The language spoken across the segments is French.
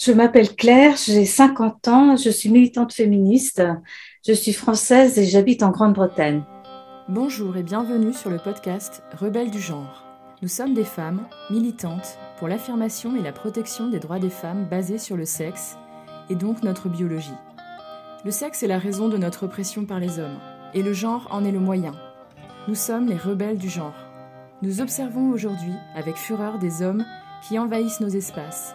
Je m'appelle Claire, j'ai 50 ans, je suis militante féministe, je suis française et j'habite en Grande-Bretagne. Bonjour et bienvenue sur le podcast Rebelles du genre. Nous sommes des femmes militantes pour l'affirmation et la protection des droits des femmes basés sur le sexe et donc notre biologie. Le sexe est la raison de notre oppression par les hommes et le genre en est le moyen. Nous sommes les rebelles du genre. Nous observons aujourd'hui avec fureur des hommes qui envahissent nos espaces,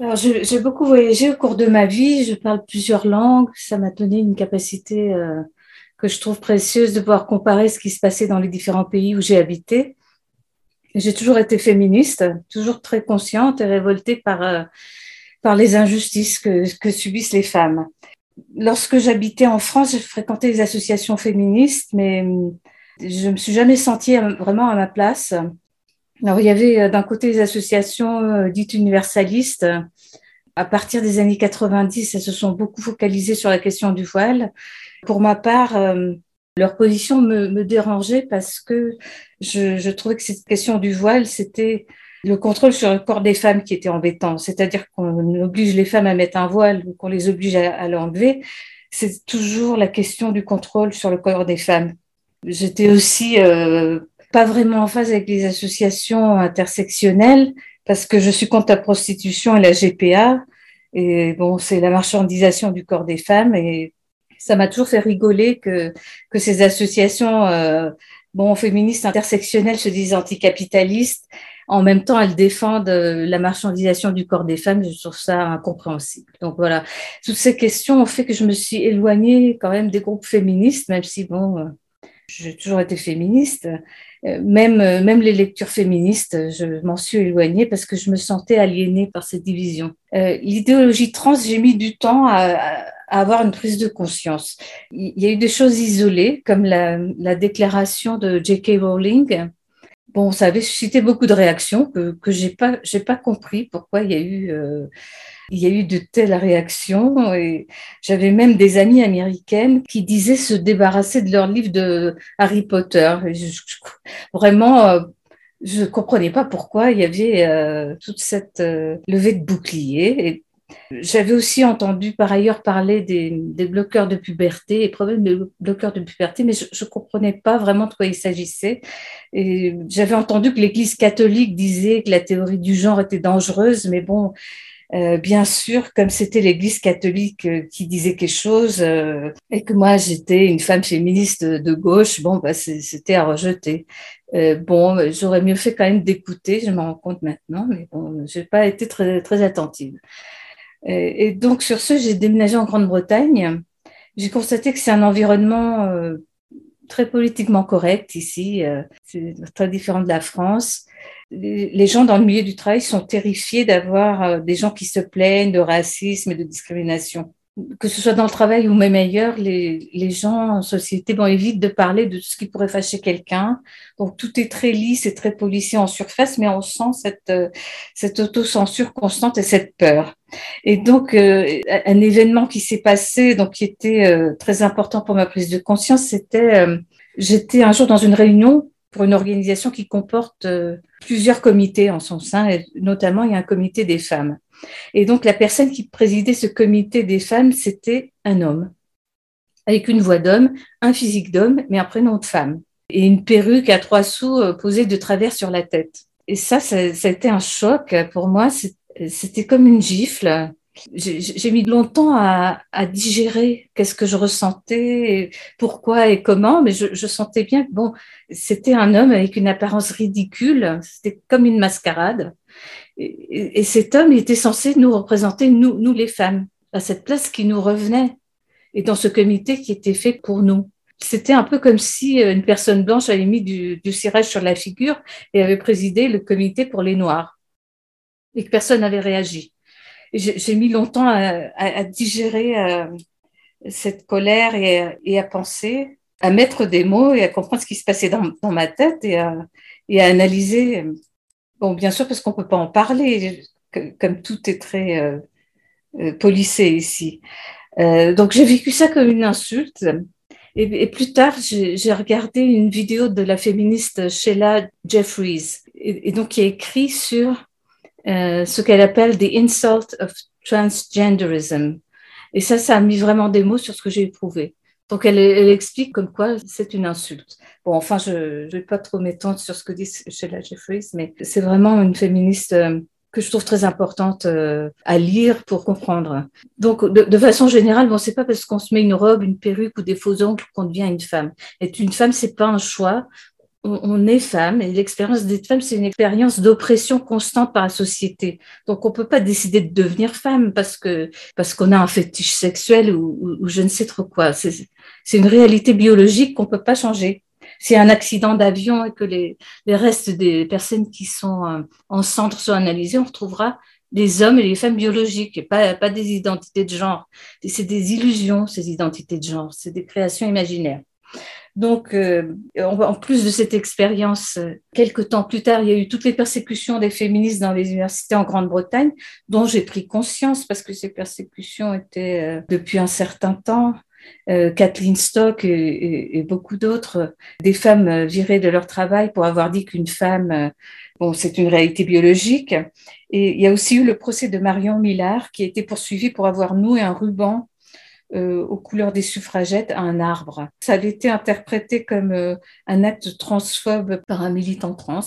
Alors, j'ai beaucoup voyagé au cours de ma vie, je parle plusieurs langues, ça m'a donné une capacité euh, que je trouve précieuse de pouvoir comparer ce qui se passait dans les différents pays où j'ai habité. J'ai toujours été féministe, toujours très consciente et révoltée par, euh, par les injustices que, que subissent les femmes. Lorsque j'habitais en France, je fréquentais les associations féministes, mais je me suis jamais sentie vraiment à ma place. Alors, il y avait euh, d'un côté les associations euh, dites universalistes. À partir des années 90, elles se sont beaucoup focalisées sur la question du voile. Pour ma part, euh, leur position me, me dérangeait parce que je, je, trouvais que cette question du voile, c'était le contrôle sur le corps des femmes qui était embêtant. C'est-à-dire qu'on oblige les femmes à mettre un voile ou qu'on les oblige à, à l'enlever. C'est toujours la question du contrôle sur le corps des femmes. J'étais aussi euh, pas vraiment en phase avec les associations intersectionnelles parce que je suis contre la prostitution et la GPA. Et bon, c'est la marchandisation du corps des femmes et ça m'a toujours fait rigoler que, que ces associations, euh, bon, féministes intersectionnelles se disent anticapitalistes. En même temps, elles défendent euh, la marchandisation du corps des femmes. Je trouve ça incompréhensible. Donc voilà, toutes ces questions ont fait que je me suis éloignée quand même des groupes féministes, même si bon, euh, j'ai toujours été féministe. Euh, même, euh, même les lectures féministes, je m'en suis éloignée parce que je me sentais aliénée par cette division. Euh, L'idéologie trans, j'ai mis du temps à, à, avoir une prise de conscience. Il y a eu des choses isolées, comme la, la déclaration de J.K. Rowling. Bon, ça avait suscité beaucoup de réactions que, que j'ai pas, j'ai pas compris pourquoi il y a eu euh, il y a eu de telles réactions et j'avais même des amies américaines qui disaient se débarrasser de leur livre de Harry Potter. vraiment, euh, je comprenais pas pourquoi il y avait euh, toute cette euh, levée de bouclier. J'avais aussi entendu par ailleurs parler des, des, bloqueurs de puberté et problèmes de bloqueurs de puberté, mais je ne comprenais pas vraiment de quoi il s'agissait. Et j'avais entendu que l'Église catholique disait que la théorie du genre était dangereuse, mais bon, euh, bien sûr, comme c'était l'Église catholique euh, qui disait quelque chose euh, et que moi j'étais une femme féministe de gauche, bon, bah, c'était à rejeter. bon, j'aurais mieux fait quand même d'écouter, je m'en rends compte maintenant, mais bon, j'ai pas été très très attentive. Et donc sur ce, j'ai déménagé en Grande-Bretagne. J'ai constaté que c'est un environnement très politiquement correct ici, c'est très différent de la France les gens dans le milieu du travail sont terrifiés d'avoir euh, des gens qui se plaignent de racisme et de discrimination. Que ce soit dans le travail ou même ailleurs, les, les gens en société bon, évitent de parler de ce qui pourrait fâcher quelqu'un. Donc tout est très lisse et très policier en surface, mais on sent cette, euh, cette autocensure constante et cette peur. Et donc euh, un événement qui s'est passé, donc qui était très important pour ma prise de conscience, c'était j'étais un jour dans une réunion pour une organisation qui comporte euh, plusieurs comités en son sein, et notamment il y a un comité des femmes. Et donc la personne qui présidait ce comité des femmes, c'était un homme, avec une voix d'homme, un physique d'homme, mais un prénom de femme, et une perruque à trois sous euh, posée de travers sur la tête. Et ça, ça, a été un choc pour moi. C'était comme une gifle j'ai mis longtemps à, digérer qu'est-ce que je ressentais, pourquoi et comment, mais je, je sentais bien que bon, c'était un homme avec une apparence ridicule, c'était comme une mascarade. Et, et, cet homme était censé nous représenter, nous, nous les femmes, à cette place qui nous revenait, et dans ce comité qui était fait pour nous. C'était un peu comme si une personne blanche avait mis du, du cirage sur la figure et avait présidé le comité pour les Noirs, et que personne n'avait réagi. J'ai mis longtemps à, digérer euh, cette colère et, à penser, à mettre des mots et à comprendre ce qui se passait dans, ma tête et à, analyser. Bon, bien sûr, parce qu'on ne peut pas en parler, comme tout est très euh, euh, policé ici. donc, j'ai vécu ça comme une insulte. Et, plus tard, j'ai regardé une vidéo de la féministe Sheila Jeffries, et, donc qui a écrit sur euh, ce qu'elle appelle the insult of transgenderism. Et ça, ça a mis vraiment des mots sur ce que j'ai éprouvé. Donc, elle, explique comme quoi c'est une insulte. Bon, enfin, je ne vais pas trop m'étendre sur ce que dit Sheila Jeffries, mais c'est vraiment une féministe euh, que je trouve très importante euh, à lire pour comprendre. Donc, de, façon générale, bon, c'est pas parce qu'on se met une robe, une perruque ou des faux ongles qu'on devient une femme. Être une femme, c'est pas un choix. On, est femme et l'expérience d'être femme, c'est une expérience d'oppression constante par la société. Donc, on peut pas décider de devenir femme parce que parce qu'on a un fétiche sexuel ou, ou je ne sais trop quoi. C'est une réalité biologique qu'on peut pas changer a un accident d'avion et que les, restes des personnes qui sont euh, en centre sont analysés, on retrouvera des hommes et des femmes biologiques, et pas, pas des identités de genre. C'est des illusions, ces identités de genre, c'est des créations imaginaires. Donc, euh, en plus de cette expérience, euh, quelques temps plus tard, il y a eu toutes les persécutions des féministes dans les universités en Grande-Bretagne, dont j'ai pris conscience parce que ces persécutions étaient depuis un certain temps euh, Kathleen Stock et, beaucoup d'autres, des femmes virées de leur travail pour avoir dit qu'une femme, euh, bon, c'est une réalité biologique. Et il y a aussi eu le procès de Marion Millard qui a été poursuivi pour avoir noué un ruban euh, aux couleurs des suffragettes à un arbre. Ça avait été interprété comme un acte transphobe par un militant trans.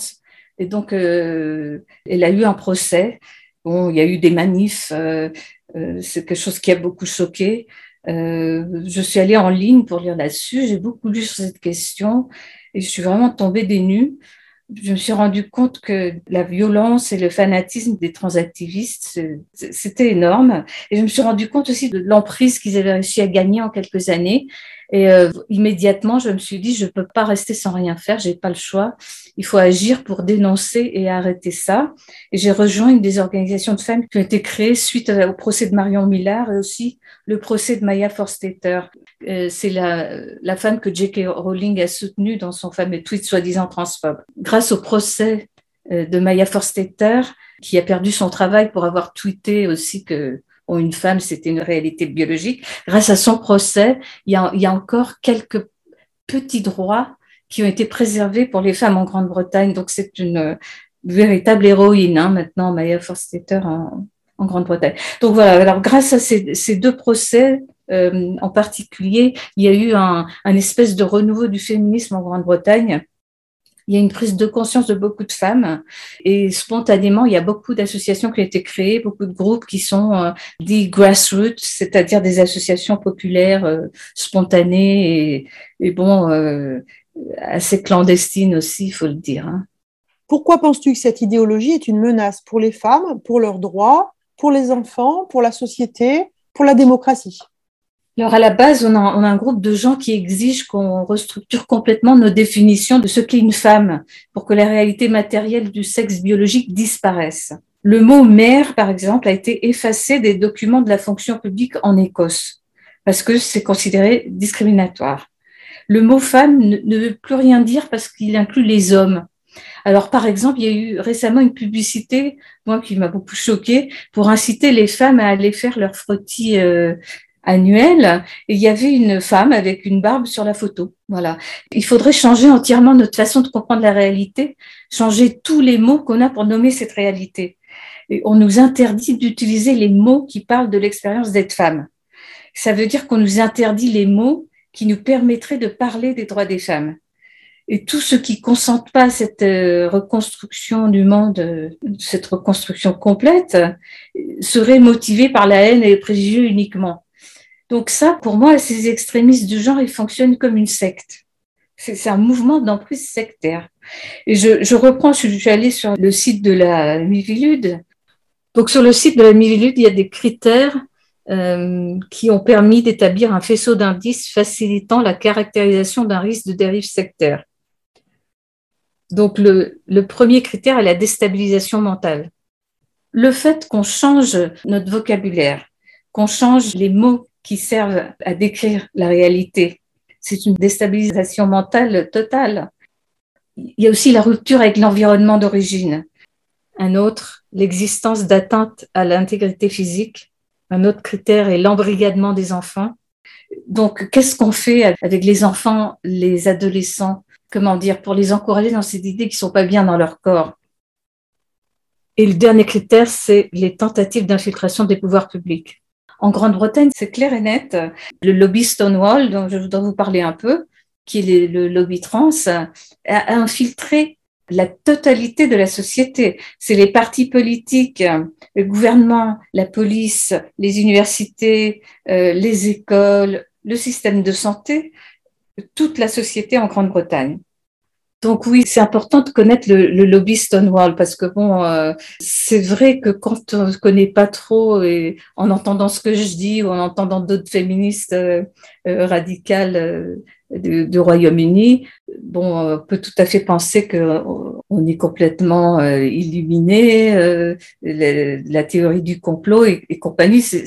Et donc, elle a eu un procès. Bon, il y a eu des manifs, c'est quelque chose qui a beaucoup choqué. Euh, je suis allée en ligne pour lire là-dessus. J'ai beaucoup lu sur cette question et je suis vraiment tombée des nues. Je me suis rendu compte que la violence et le fanatisme des transactivistes, c'était énorme. Et je me suis rendu compte aussi de l'emprise qu'ils avaient réussi à gagner en quelques années et euh, immédiatement, je me suis dit, je ne peux pas rester sans rien faire, j'ai pas le choix. Il faut agir pour dénoncer et arrêter ça. Et j'ai rejoint une des organisations de femmes qui ont été créées suite au procès de Marion Millard et aussi le procès de Maya Forstetter. Euh, c'est la, la femme que J.K. Rowling a soutenue dans son fameux tweet soi-disant transphobe. Grâce au procès euh, de Maya Forstetter, qui a perdu son travail pour avoir tweeté aussi que ou une femme, c'était une réalité biologique. Grâce à son procès, il y a, il y a encore quelques petits droits qui ont été préservés pour les femmes en Grande-Bretagne. Donc, c'est une véritable héroïne, hein, maintenant, Maya Forstetter en, en Grande-Bretagne. Donc, voilà. Alors, grâce à ces, ces deux procès, euh, en particulier, il y a eu un, un espèce de renouveau du féminisme en Grande-Bretagne il y a une prise de conscience de beaucoup de femmes et spontanément, il y a beaucoup d'associations qui ont été créées, beaucoup de groupes qui sont euh, des grassroots, c'est-à-dire des associations populaires euh, spontanées et, bon, euh, assez clandestines aussi, il faut le dire. Hein. Pourquoi penses-tu que cette idéologie est une menace pour les femmes, pour leurs droits, pour les enfants, pour la société, pour la démocratie? Alors à la base, on a, on a, un groupe de gens qui exigent qu'on restructure complètement nos définitions de ce qu'est une femme pour que la réalité matérielle du sexe biologique disparaisse. Le mot mère, par exemple, a été effacé des documents de la fonction publique en Écosse parce que c'est considéré discriminatoire. Le mot femme ne, veut plus rien dire parce qu'il inclut les hommes. Alors, par exemple, il y a eu récemment une publicité, moi qui m'a beaucoup choquée, pour inciter les femmes à aller faire leur frottis euh, annuel il y avait une femme avec une barbe sur la photo. Voilà. Il faudrait changer entièrement notre façon de comprendre la réalité, changer tous les mots qu'on a pour nommer cette réalité. Et on nous interdit d'utiliser les mots qui parlent de l'expérience d'être femme. Ça veut dire qu'on nous interdit les mots qui nous permettraient de parler des droits des femmes. Et tous ceux qui consentent pas à cette euh, reconstruction du monde, euh, cette reconstruction complète, seraient motivés par la haine et les préjugés uniquement. Donc ça, pour moi, ces extrémistes du genre, ils fonctionnent comme une secte. C'est un mouvement d'emprise sectaire. Et je, reprends, je suis allée sur le site de la Mivilude. Donc sur le site de la Mivilude, il y a des critères euh, qui ont permis d'établir un faisceau d'indices facilitant la caractérisation d'un risque de dérive sectaire. Donc le, le premier critère est la déstabilisation mentale. le fait qu'on change notre vocabulaire, qu'on change les mots qui servent à décrire la réalité, c'est une déstabilisation mentale totale. Il y a aussi la rupture avec l'environnement d'origine. Un autre, l'existence d'atteintes à l'intégrité physique. Un autre critère est l'embrigadement des enfants. Donc, qu'est-ce qu'on fait avec les enfants, les adolescents? Comment dire Pour les encourager dans ces idées qui ne sont pas bien dans leur corps? Et le dernier critère, c'est les tentatives d'infiltration des pouvoirs publics. En Grande-Bretagne, c'est clair et net. Le lobby Stonewall, dont je voudrais vous parler un peu, qui est le lobby trans, a infiltré la totalité de la société. C'est les partis politiques, le gouvernement, la police, les universités, euh, les écoles, le système de santé, toute la société en Grande-Bretagne. Donc oui, c'est important de connaître le, lobby Stonewall parce que bon, euh, c'est vrai que quand on ne connaît pas trop et en entendant ce que je dis ou en entendant d'autres féministes euh, euh, radicales du, Royaume-Uni, bon, on peut tout à fait penser que on est complètement illuminé, la, théorie du complot et, et compagnie, c'est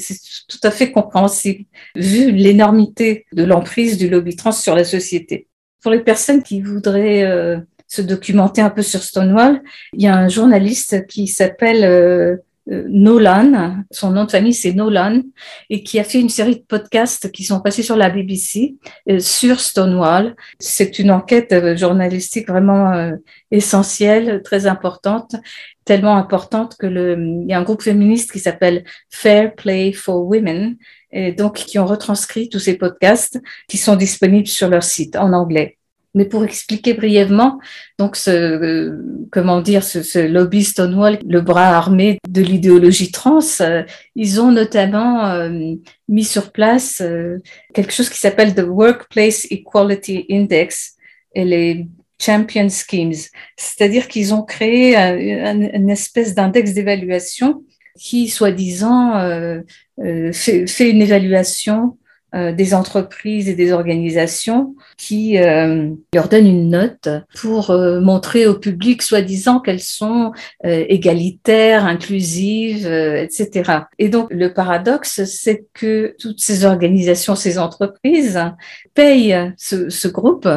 tout à fait compréhensible vu l'énormité de l'emprise du lobby trans sur la société. Pour les personnes qui voudraient euh, se documenter un peu sur Stonewall, il y a un journaliste qui s'appelle euh, euh, Nolan, son nom de famille c'est Nolan, et qui a fait une série de podcasts qui sont passés sur la BBC sur Stonewall. C'est une enquête journalistique vraiment essentielle, très importante, tellement importante que le, il y a un groupe féministe qui s'appelle Fair Play for Women et donc qui ont retranscrit tous ces podcasts qui sont disponibles sur leur site en anglais. Mais pour expliquer brièvement, donc ce, euh, comment dire, ce, ce, lobby Stonewall, le bras armé de l'idéologie trans, euh, ils ont notamment euh, mis sur place quelque chose qui s'appelle the Workplace Equality Index et les Champion Schemes, c'est-à-dire qu'ils ont créé une espèce d'index d'évaluation qui, soi-disant, euh, euh, fait, fait, une évaluation euh, des entreprises et des organisations qui euh, leur donnent une note pour euh, montrer au public, soi-disant, qu'elles sont égalitaires, inclusives, etc. Et donc, le paradoxe, c'est que toutes ces organisations, ces entreprises payent ce, ce groupe,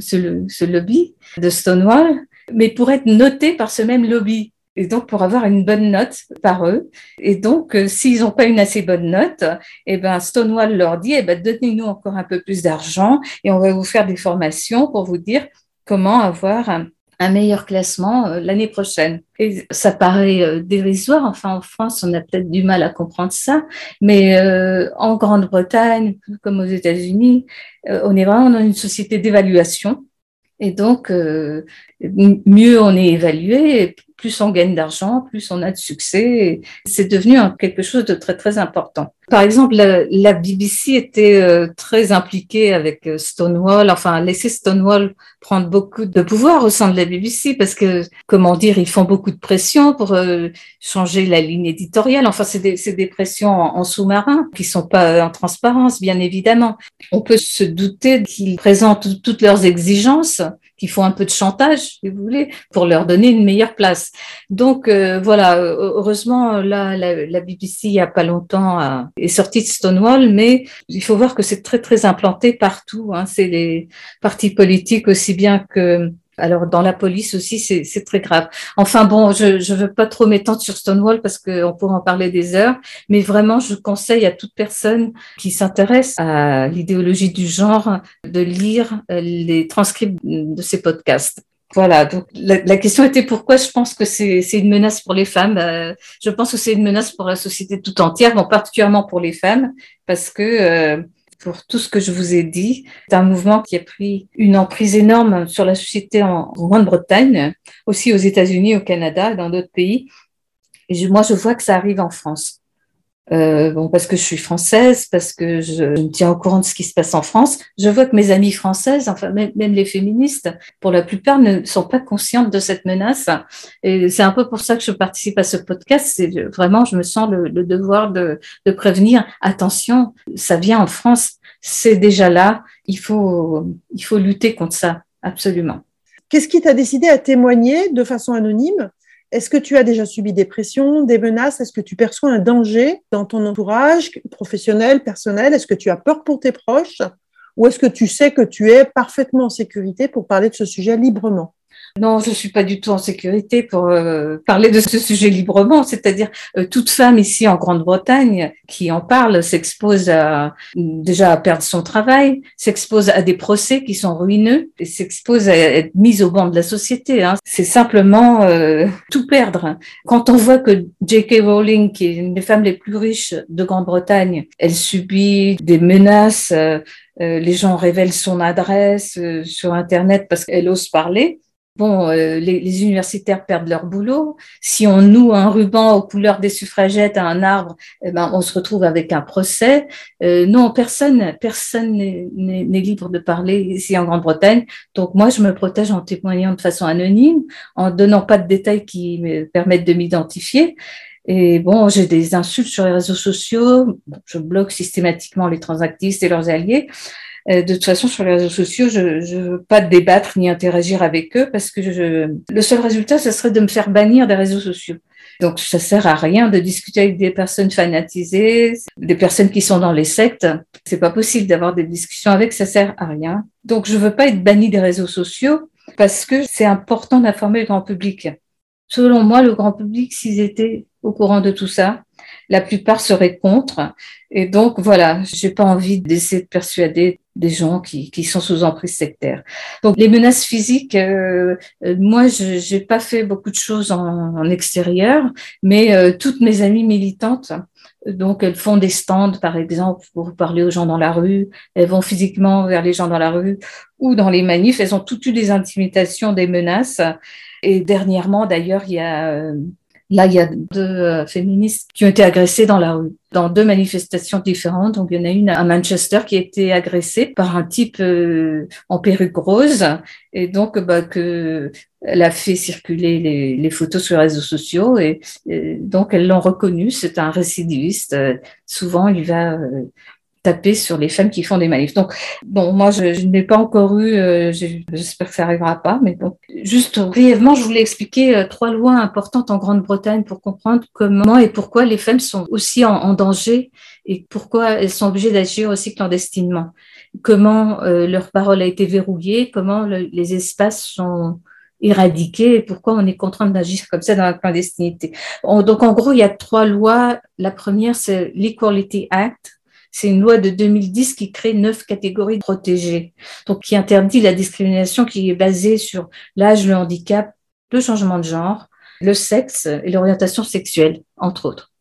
ce, ce lobby de Stonewall, mais pour être noté par ce même lobby et donc pour avoir une bonne note par eux. Et donc, euh, s'ils n'ont pas une assez bonne note, eh ben, Stonewall leur dit, eh ben, donnez-nous encore un peu plus d'argent et on va vous faire des formations pour vous dire comment avoir un, meilleur classement euh, l'année prochaine. Et ça paraît euh, dérisoire. Enfin, en France, on a peut-être du mal à comprendre ça, mais en Grande-Bretagne, comme aux États-Unis, on est vraiment dans une société d'évaluation. Et donc, mieux on est évalué, plus on gagne d'argent, plus on a de succès. C'est devenu quelque chose de très, très important. Par exemple, la, BBC était euh, très impliquée avec euh, Stonewall, enfin, laisser Stonewall prendre beaucoup de pouvoir au sein de la BBC parce que, comment dire, ils font beaucoup de pression pour euh, changer la ligne éditoriale. Enfin, c'est des, pressions en, en sous-marin qui sont pas en transparence, bien évidemment. On peut se douter qu'ils présentent toutes leurs exigences qui font un peu de chantage, si vous voulez, pour leur donner une meilleure place. Donc euh, voilà, heureusement là, la, BBC il y a pas longtemps est sortie de Stonewall, mais il faut voir que c'est très très implanté partout. Hein. C'est les partis politiques aussi bien que alors dans la police aussi, c'est très grave. Enfin bon, je ne veux pas trop m'étendre sur Stonewall parce qu'on pourrait en parler des heures, mais vraiment, je conseille à toute personne qui s'intéresse à l'idéologie du genre de lire euh, les transcripts de ces podcasts. Voilà, donc la, question était pourquoi je pense que c'est une menace pour les femmes. Euh, je pense que c'est une menace pour la société tout entière, bon, particulièrement pour les femmes, parce que euh, pour tout ce que je vous ai dit. C'est un mouvement qui a pris une emprise énorme sur la société en Grande-Bretagne, aussi aux États-Unis, au Canada, dans d'autres pays. Et moi, je vois que ça arrive en France. Euh, bon, parce que je suis française, parce que je, me tiens au courant de ce qui se passe en France. Je vois que mes amies françaises, enfin même, les féministes, pour la plupart, ne sont pas conscientes de cette menace. Et c'est un peu pour ça que je participe à ce podcast. C'est vraiment, je me sens le, devoir de, de, prévenir. Attention, ça vient en France, c'est déjà là. Il faut, il faut lutter contre ça, absolument. Qu'est-ce qui t'a décidé à témoigner de façon anonyme? Est-ce que tu as déjà subi des pressions, des menaces? Est-ce que tu perçois un danger dans ton entourage professionnel, personnel? Est-ce que tu as peur pour tes proches? Ou est-ce que tu sais que tu es parfaitement en sécurité pour parler de ce sujet librement? Non, je suis pas du tout en sécurité pour euh, parler de ce sujet librement. C'est-à-dire, euh, toute femme ici en Grande-Bretagne qui en parle s'expose à, déjà à perdre son travail, s'expose à des procès qui sont ruineux et s'expose à être mise au banc de la société. Hein. C'est simplement euh, tout perdre. Quand on voit que J.K. Rowling, qui est une des femmes les plus riches de Grande-Bretagne, elle subit des menaces. les gens révèlent son adresse sur Internet parce qu'elle ose parler bon, euh, les, universitaires perdent leur boulot. Si on noue un ruban aux couleurs des suffragettes à un arbre, eh ben, on se retrouve avec un procès. Euh, non, personne, personne n'est libre de parler ici en Grande-Bretagne. Donc moi, je me protège en témoignant de façon anonyme, en donnant pas de détails qui me permettent de m'identifier. Et bon, j'ai des insultes sur les réseaux sociaux. Je bloque systématiquement les transactistes et leurs alliés. Euh, de toute façon, sur les réseaux sociaux, je ne veux pas débattre ni interagir avec eux parce que je, le seul résultat, ce serait de me faire bannir des réseaux sociaux. Donc, ça sert à rien de discuter avec des personnes fanatisées, des personnes qui sont dans les sectes. C'est pas possible d'avoir des discussions avec, ça sert à rien. Donc, je veux pas être banni des réseaux sociaux parce que c'est important d'informer le grand public. Selon moi, le grand public, s'ils étaient au courant de tout ça, la plupart seraient contre. Et donc, voilà, j'ai pas envie d'essayer de persuader des gens qui, qui sont sous emprise sectaire. Donc, les menaces physiques, euh, euh, moi, je n'ai pas fait beaucoup de choses en, extérieur, mais euh, toutes mes amies militantes, donc, elles font des stands, par exemple, pour parler aux gens dans la rue. Elles vont physiquement vers les gens dans la rue ou dans les manifs. Elles ont toutes eu des intimidations, des menaces. Et dernièrement, d'ailleurs, il y a Là, il y a deux euh, féministes qui ont été agressées dans la rue, dans deux manifestations différentes. Donc, il y en a une à Manchester qui a été agressée par un type euh, en perruque rose, et donc bah, que elle a fait circuler les, les, photos sur les réseaux sociaux, et, donc elles l'ont reconnu. C'est un récidiviste. Euh, souvent, il va taper sur les femmes qui font des manifs. Donc, bon, moi, je, n'ai pas encore eu, euh, j'espère que ça n'arrivera pas, mais bon, juste brièvement, je voulais expliquer euh, trois lois importantes en Grande-Bretagne pour comprendre comment et pourquoi les femmes sont aussi en, danger et pourquoi elles sont obligées d'agir aussi clandestinement. Comment euh, leur parole a été verrouillée, comment les espaces sont éradiqués et pourquoi on est contraint d'agir comme ça dans la clandestinité. donc, en gros, il y a trois lois. La première, c'est l'Equality Act, c'est une loi de 2010 qui crée neuf catégories protégées, donc qui interdit la discrimination qui est basée sur l'âge, le handicap, le changement de genre, le sexe et l'orientation sexuelle, entre autres.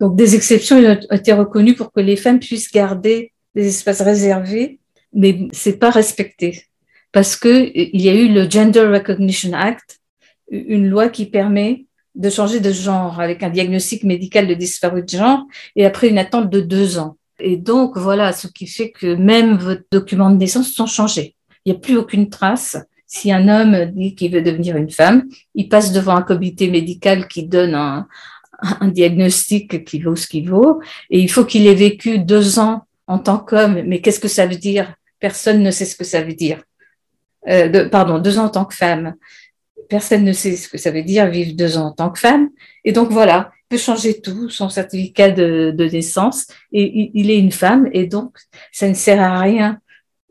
Donc des exceptions ont été reconnues pour que les femmes puissent garder des espaces réservés, mais c'est pas respecté parce que il y a eu le Gender Recognition Act, une loi qui permet de changer de genre avec un diagnostic médical de disparu de genre et après une attente de deux ans. Et donc, voilà, ce qui fait que même vos documents de naissance sont changés. Il n'y a plus aucune trace. Si un homme dit qu'il veut devenir une femme, il passe devant un comité médical qui donne un, diagnostic qui vaut ce qu'il vaut. Et il faut qu'il ait vécu deux ans en tant qu'homme. Mais qu'est-ce que ça veut dire? Personne ne sait ce que ça veut dire. Euh, pardon, deux ans en tant que femme. Personne ne sait ce que ça veut dire vivre deux ans en tant que femme. Et donc voilà, peut changer tout, son certificat de, naissance, et il, est une femme, et donc ça ne sert à rien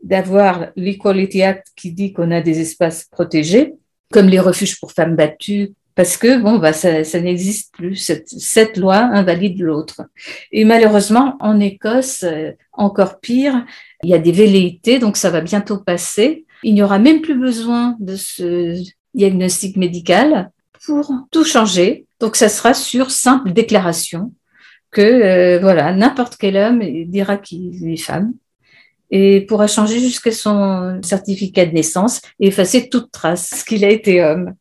d'avoir l'Equality Act qui dit qu'on a des espaces protégés, comme les refuges pour femmes battues, parce que bon, bah, ça, n'existe plus. Cette, cette, loi invalide l'autre. Et malheureusement, en Écosse, euh, encore pire, il y a des velléités, donc ça va bientôt passer. Il n'y aura même plus besoin de ce diagnostic médical pour tout changer. Donc, ça sera sur simple déclaration que euh, voilà, n'importe quel homme dira qu'il est femme et pourra changer jusqu'à son certificat de naissance et effacer toute trace qu'il a été homme.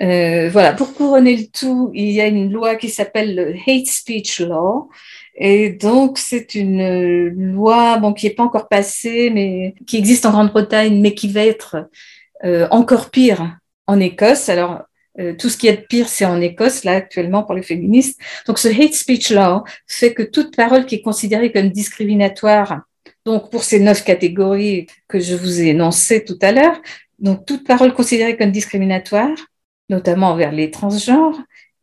Euh, voilà, pour couronner le tout, il y a une loi qui s'appelle le Hate Speech Law. Et donc, c'est une loi bon, qui n'est pas encore passée, mais qui existe en Grande-Bretagne, mais qui va être euh, encore pire en Écosse. Alors, euh, tout ce qui est de pire, c'est en Écosse, là, actuellement, pour les féministes. Donc, ce hate speech law fait que toute parole qui est considérée comme discriminatoire, donc pour ces neuf catégories que je vous ai énoncées tout à l'heure, donc toute parole considérée comme discriminatoire notamment envers les transgenres,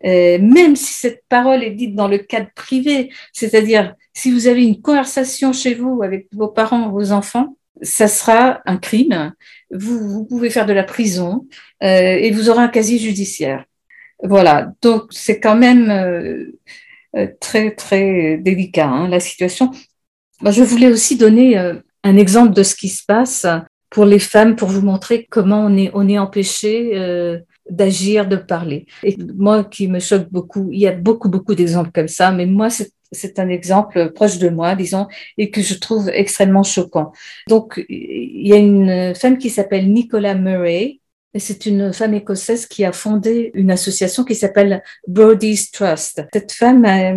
euh, même si cette parole est dite dans le cadre privé, c'est-à-dire si vous avez une conversation chez vous avec vos parents, vos enfants, ça sera un crime. Vous, pouvez faire de la prison euh, et vous aurez un casier judiciaire. Voilà, donc c'est quand même euh, très très délicat hein, la situation. je voulais aussi donner un exemple de ce qui se passe pour les femmes pour vous montrer comment on est, on est empêché d'agir, de parler. Et moi, qui me choque beaucoup, il y a beaucoup, beaucoup d'exemples comme ça, mais moi, c'est un exemple proche de moi, disons, et que je trouve extrêmement choquant. Donc, il y a une femme qui s'appelle Nicola Murray, et c'est une femme écossaise qui a fondé une association qui s'appelle Brody's Trust. Cette femme a,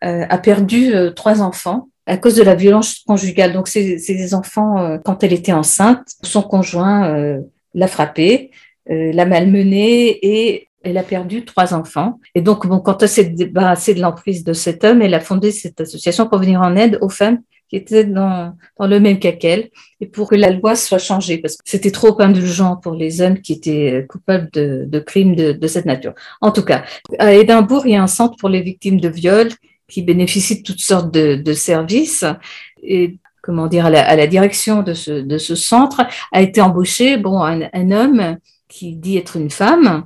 a perdu euh, trois enfants à cause de la violence conjugale. Donc, c'est des enfants, euh, quand elle était enceinte, son conjoint euh, l'a frappée euh, l'a malmenée et elle a perdu trois enfants. Et donc, bon, quand elle s'est débarrassée de l'emprise de cet homme, elle a fondé cette association pour venir en aide aux femmes qui étaient dans, dans le même cas qu'elle et pour que la loi soit changée parce que c'était trop indulgent pour les hommes qui étaient coupables de, de crimes de, de, cette nature. En tout cas, à Édimbourg, il y a un centre pour les victimes de viol qui bénéficie de toutes sortes de, de services et comment dire, à la, à la direction de ce, de ce, centre a été embauché bon, un, un homme qui dit être une femme.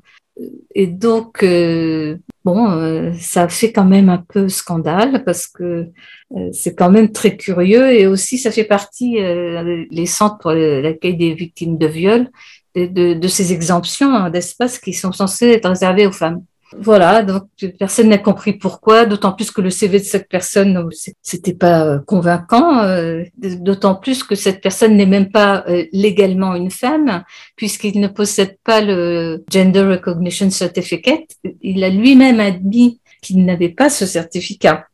Et donc, euh, bon, euh, ça fait quand même un peu scandale parce que euh, c'est quand même très curieux et aussi ça fait partie, les centres pour l'accueil des victimes de viol, de, de ces exemptions hein, d'espace qui sont censés être réservés aux femmes. Voilà, donc personne n'a compris pourquoi, d'autant plus que le CV de cette personne, c'était pas euh, convaincant, euh, d'autant plus que cette personne n'est même pas euh, légalement une femme, puisqu'il ne possède pas le Gender Recognition Certificate. Il a lui-même admis qu'il n'avait pas ce certificat.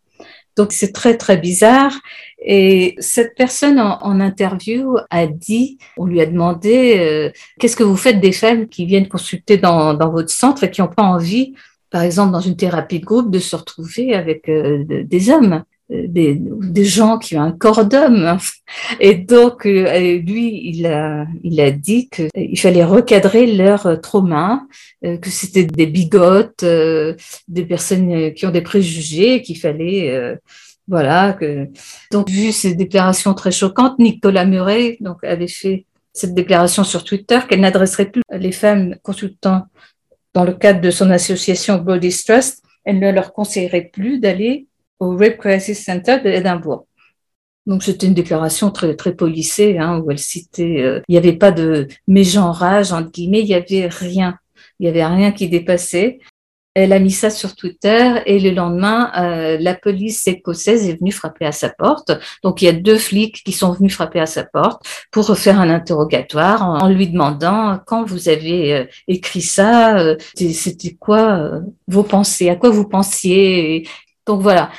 Donc c'est très très bizarre. Et cette personne en, interview a dit, on lui a demandé, euh, qu'est-ce que vous faites des femmes qui viennent consulter dans, votre centre et qui n'ont pas envie, par exemple dans une thérapie de groupe, de se retrouver avec euh, des hommes? Des, gens qui ont un corps d'homme. Et donc, lui, il a, il a dit qu'il fallait recadrer leur trauma, que c'était des bigotes, des personnes qui ont des préjugés, qu'il fallait voilà. Que... Donc, vu ces déclarations très choquantes, Nicolas Murray donc, avait fait cette déclaration sur Twitter qu'elle n'adresserait plus les femmes consultant dans le cadre de son association Body Trust. Elle ne leur conseillerait plus d'aller au Rape Crisis Center d'Édimbourg. Donc c'était une déclaration très très policée hein, où elle citait, euh, il n'y avait pas de mégenrage entre guillemets, il n'y avait rien, il n'y avait rien qui dépassait. Elle a mis ça sur Twitter et le lendemain, euh, la police écossaise est venue frapper à sa porte. Donc il y a deux flics qui sont venus frapper à sa porte pour refaire un interrogatoire en, lui demandant quand vous avez euh, écrit ça, euh, c'était quoi vos pensées, à quoi vous pensiez. Donc voilà.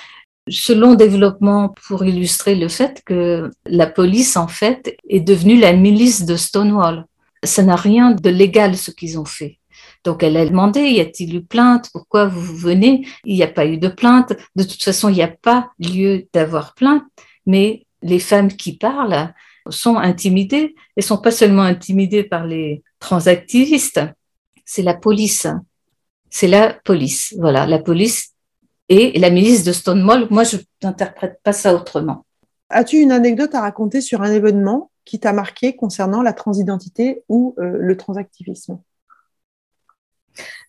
Ce long développement pour illustrer le fait que la police, en fait, est devenue la milice de Stonewall. Ça n'a rien de légal ce qu'ils ont fait. Donc elle a demandé, y a-t-il eu plainte? Pourquoi vous venez? Il n'y a pas eu de plainte. De toute façon, il n'y a pas lieu d'avoir plainte, mais les femmes qui parlent sont intimidées et sont pas seulement intimidées par les transactivistes, c'est la police. C'est la police. Voilà, la police et la milice de Stonewall. Moi, je n'interprète pas ça autrement. As-tu une anecdote à raconter sur un événement qui t'a marqué concernant la transidentité ou euh, le transactivisme?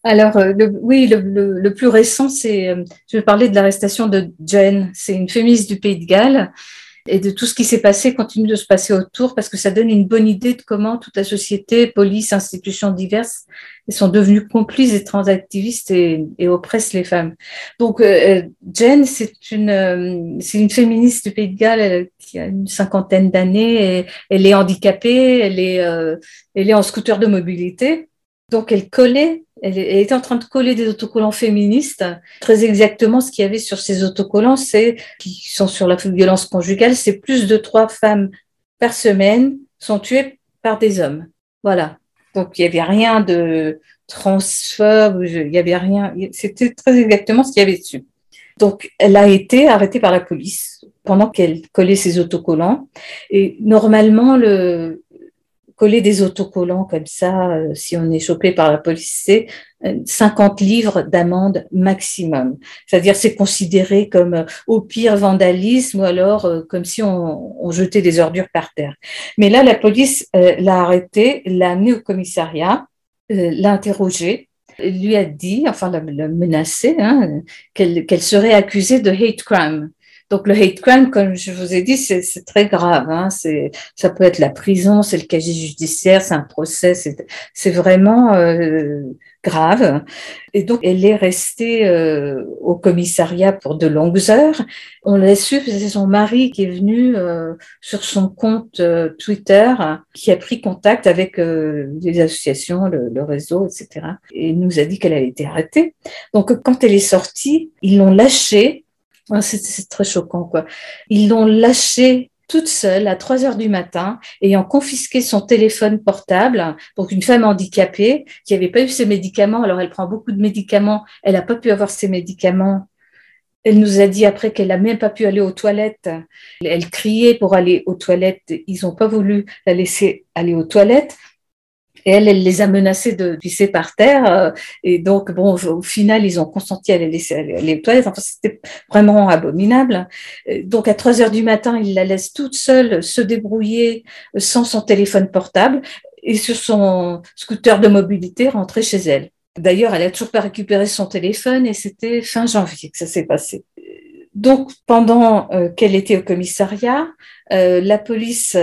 Alors, euh, oui, le, plus récent, c'est, euh, je vais parler de l'arrestation de Jen. C'est une féministe du Pays de Galles et de tout ce qui s'est passé, continue de se passer autour, parce que ça donne une bonne idée de comment toute la société, police, institutions diverses, sont devenues complices et transactivistes et, oppressent les femmes. Donc, euh, Jen, c'est une, c'est une féministe du Pays de Galles qui a une cinquantaine d'années. Elle est handicapée, elle est, elle est en scooter de mobilité. Donc, elle collait elle, était en train de coller des autocollants féministes. Très exactement, ce qu'il y avait sur ces autocollants, c'est qui sont sur la violence conjugale, c'est plus de trois femmes par semaine sont tuées par des hommes. Voilà. Donc il n'y avait rien de transphobe, il n'y avait rien. C'était très exactement ce qu'il y avait dessus. Donc elle a été arrêtée par la police pendant qu'elle collait ses autocollants. Et normalement, le, coller des autocollants comme ça, euh, si on est chopé par la police, c'est 50 livres d'amende maximum. C'est-à-dire c'est considéré comme euh, au pire vandalisme ou alors euh, comme si on, on, jetait des ordures par terre. Mais là, la police l'a arrêté, l'a amené au commissariat, l'a interrogé, lui a dit, enfin l'a menacé, hein, qu'elle serait accusée de hate crime. Donc le hate crime, comme je vous ai dit, c'est très grave. Hein. Ça peut être la prison, c'est le casier judiciaire, c'est un procès, c'est vraiment euh, grave. Et donc elle est restée euh, au commissariat pour de longues heures. On l'a su, c'est son mari qui est venu euh, sur son compte Twitter, qui a pris contact avec les associations, le, le, réseau, etc. Et il nous a dit qu'elle avait été arrêtée. Donc quand elle est sortie, ils l'ont lâchée c'est très choquant, quoi. Ils l'ont lâchée toute seule à 3 heures du matin, ayant confisqué son téléphone portable. Donc, une femme handicapée qui n'avait pas eu ses médicaments. Alors, elle prend beaucoup de médicaments. Elle n'a pas pu avoir ses médicaments. Elle nous a dit après qu'elle n'a même pas pu aller aux toilettes. Elle criait pour aller aux toilettes. Ils n'ont pas voulu la laisser aller aux toilettes. Et elle, elle les a menacés de pisser par terre. Euh, et donc, bon, au final, ils ont consenti à les laisser aller aux toilettes. Enfin, c'était vraiment abominable. Donc, à 3 heures du matin, il la laisse toute seule se débrouiller sans son téléphone portable et sur son scooter de mobilité rentrer chez elle. D'ailleurs, elle a toujours pas récupéré son téléphone et c'était fin janvier que ça s'est passé. Donc, pendant euh, qu'elle était au commissariat, euh, la police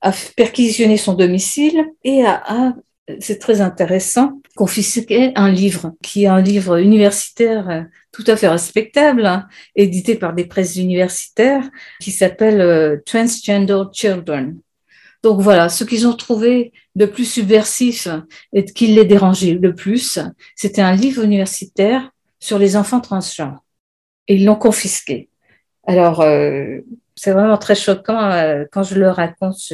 a perquisitionné son domicile et a c'est très intéressant, confisquer un livre qui est un livre universitaire euh, tout à fait respectable, hein, édité par des presses universitaires, qui s'appelle euh, Transgender Children. Donc voilà, ce qu'ils ont trouvé de plus subversif et qui les dérangeait le plus, c'était un livre universitaire sur les enfants transgenres. Et ils l'ont confisqué. Alors, euh, c'est vraiment très choquant quand je le raconte.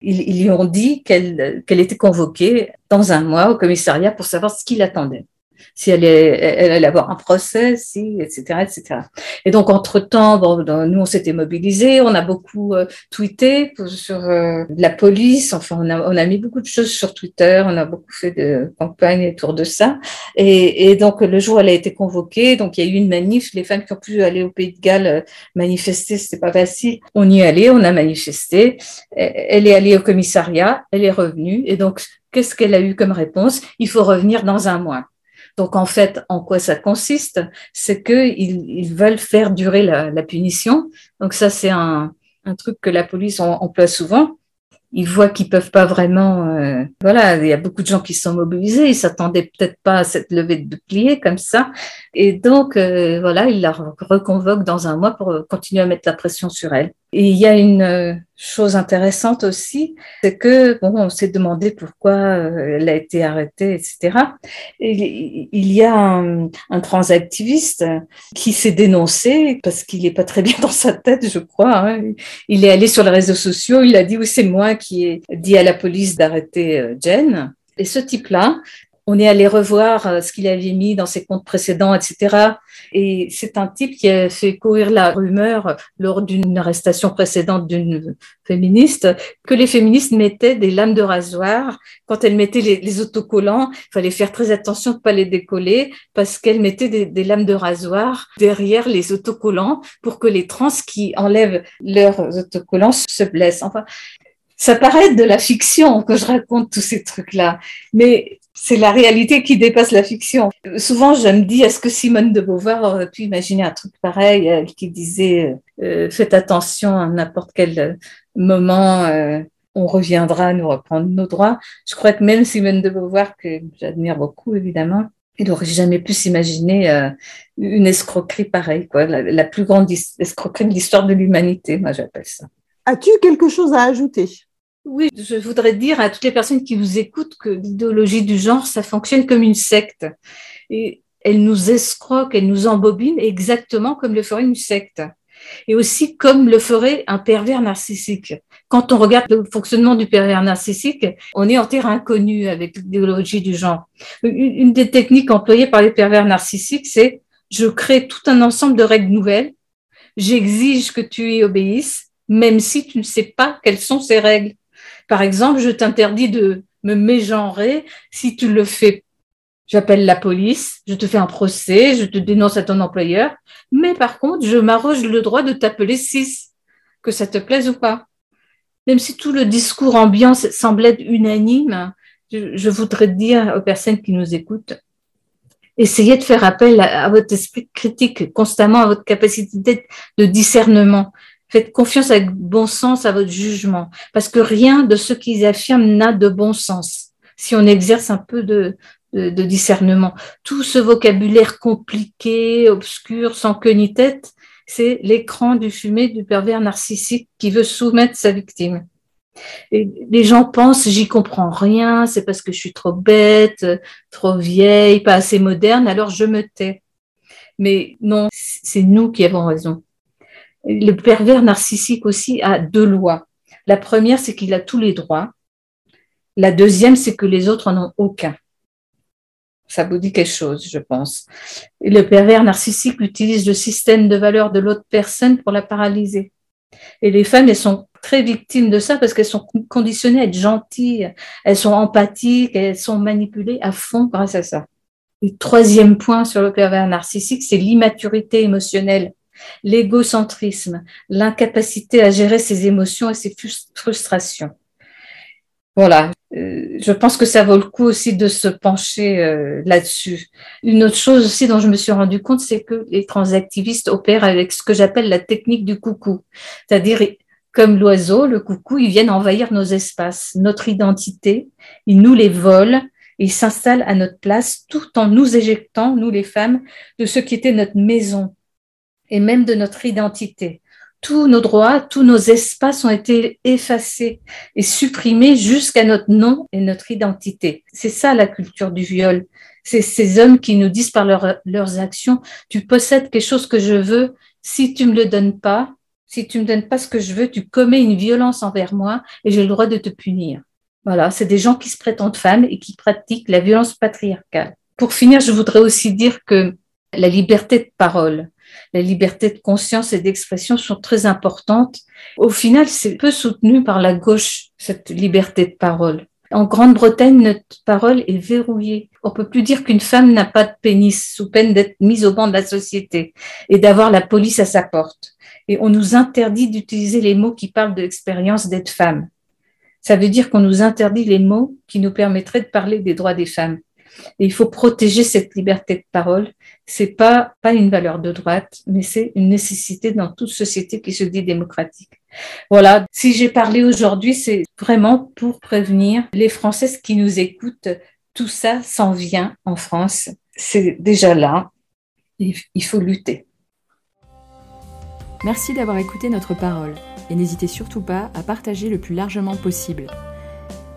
Ils, lui ont dit qu'elle était convoquée dans un mois au commissariat pour savoir ce qu'il attendait si elle, allait avoir un procès, si, etc., etc. Et donc, entre-temps, bon, nous, on s'était mobilisés, on a beaucoup euh, tweeté sur euh, la police, enfin, on a, on a mis beaucoup de choses sur Twitter, on a beaucoup fait de campagnes autour de ça. Et, et, donc, le jour où elle a été convoquée, donc il y a eu une manif, les femmes qui ont pu aller au Pays de Galles euh, manifester, c'était pas facile. On y est allé, on a manifesté. Elle est allée au commissariat, elle est revenue, et donc, qu'est-ce qu'elle a eu comme réponse? Il faut revenir dans un mois. Donc en fait, en quoi ça consiste C'est qu'ils ils veulent faire durer la, punition. Donc ça, c'est un, un, truc que la police emploie souvent. Ils voient qu'ils peuvent pas vraiment. Euh, voilà, il y a beaucoup de gens qui sont mobilisés. Ils s'attendaient peut-être pas à cette levée de bouclier comme ça. Et donc euh, voilà, ils la reconvoquent dans un mois pour continuer à mettre la pression sur elle. Et il y a une euh, chose intéressante aussi, c'est que bon, on s'est demandé pourquoi euh, elle a été arrêtée, etc. Et il y a un, un transactiviste qui s'est dénoncé parce qu'il n'est pas très bien dans sa tête, je crois. Hein. Il est allé sur les réseaux sociaux, il a dit oui, c'est moi qui ai dit à la police d'arrêter euh, Jen. Et ce type-là, on est allé revoir euh, ce qu'il avait mis dans ses comptes précédents, etc. Et c'est un type qui a fait courir la rumeur lors d'une arrestation précédente d'une féministe que les féministes mettaient des lames de rasoir quand elles mettaient les, autocollants. Il fallait faire très attention de ne pas les décoller parce qu'elles mettaient des, lames de rasoir derrière les autocollants pour que les trans qui enlèvent leurs autocollants se blessent. Enfin, ça paraît de la fiction que je raconte tous ces trucs-là, mais c'est la réalité qui dépasse la fiction. Souvent, je me dis, est-ce que Simone de Beauvoir aurait pu imaginer un truc pareil, elle qui disait, euh, faites attention à n'importe quel moment, euh, on reviendra nous reprendre nos droits. Je crois que même Simone de Beauvoir, que j'admire beaucoup évidemment, il n'aurait jamais pu s'imaginer euh, une escroquerie pareille, quoi, la, la plus grande escroquerie de l'histoire de l'humanité, moi j'appelle ça. As-tu quelque chose à ajouter? Oui, je voudrais dire à toutes les personnes qui vous écoutent que l'idéologie du genre, ça fonctionne comme une secte. Et elle nous escroque, elle nous embobine exactement comme le ferait une secte. Et aussi comme le ferait un pervers narcissique. Quand on regarde le fonctionnement du pervers narcissique, on est en terrain inconnu avec l'idéologie du genre. Une des techniques employées par les pervers narcissiques, c'est je crée tout un ensemble de règles nouvelles, j'exige que tu y obéisses, même si tu ne sais pas quelles sont ces règles. Par exemple, je t'interdis de me mégenrer si tu le fais j'appelle la police, je te fais un procès, je te dénonce à ton employeur, mais par contre, je m'arroge le droit de t'appeler 6, que ça te plaise ou pas. Même si tout le discours ambiant semble être unanime, je, voudrais dire aux personnes qui nous écoutent, essayez de faire appel à, votre esprit critique constamment, à votre capacité de discernement. Faites confiance avec bon sens à votre jugement, parce que rien de ce qu'ils affirment n'a de bon sens. Si on exerce un peu de, de, discernement, tout ce vocabulaire compliqué, obscur, sans queue ni tête, c'est l'écran du fumé du pervers narcissique qui veut soumettre sa victime. Et les gens pensent, j'y comprends rien, c'est parce que je suis trop bête, trop vieille, pas assez moderne, alors je me tais. Mais non, c'est nous qui avons raison. Le pervers narcissique aussi a deux lois. La première, c'est qu'il a tous les droits. La deuxième, c'est que les autres n'en ont aucun. Ça vous dit quelque chose, je pense. Le pervers narcissique utilise le système de valeur de l'autre personne pour la paralyser. Et les femmes, elles sont très victimes de ça parce qu'elles sont conditionnées à être gentilles, elles sont empathiques, elles sont manipulées à fond grâce à ça. Le troisième point sur le pervers narcissique, c'est l'immaturité émotionnelle, l'égocentrisme, l'incapacité à gérer ses émotions et ses frustrations. Voilà, euh, je pense que ça vaut le coup aussi de se pencher euh, là-dessus. Une autre chose aussi dont je me suis rendu compte, c'est que les transactivistes opèrent avec ce que j'appelle la technique du coucou, c'est-à-dire comme l'oiseau, le coucou, ils viennent envahir nos espaces, notre identité, ils nous les volent, ils s'installent à notre place tout en nous éjectant, nous les femmes, de ce qui était notre maison et même de notre identité. Tous nos droits, tous nos espaces ont été effacés et supprimés jusqu'à notre nom et notre identité. C'est ça la culture du viol. C'est ces hommes qui nous disent par leurs actions, tu possèdes quelque chose que je veux, si tu me le donnes pas, si tu me donnes pas ce que je veux, tu commets une violence envers moi et j'ai le droit de te punir. Voilà, c'est des gens qui se prétendent femmes et qui pratiquent la violence patriarcale. Pour finir, je voudrais aussi dire que la liberté de parole, la liberté de conscience et d'expression sont très importantes. Au final, c'est peu soutenu par la gauche, cette liberté de parole. En Grande-Bretagne, notre parole est verrouillée. On peut plus dire qu'une femme n'a pas de pénis sous peine d'être mise au banc de la société et d'avoir la police à sa porte. Et on nous interdit d'utiliser les mots qui parlent de l'expérience d'être femme. Ça veut dire qu'on nous interdit les mots qui nous permettraient de parler des droits des femmes. Et il faut protéger cette liberté de parole. C'est pas, pas une valeur de droite, mais c'est une nécessité dans toute société qui se dit démocratique. Voilà. Si j'ai parlé aujourd'hui, c'est vraiment pour prévenir les Françaises qui nous écoutent. Tout ça s'en vient en France. C'est déjà là. Il faut lutter. Merci d'avoir écouté notre parole et n'hésitez surtout pas à partager le plus largement possible.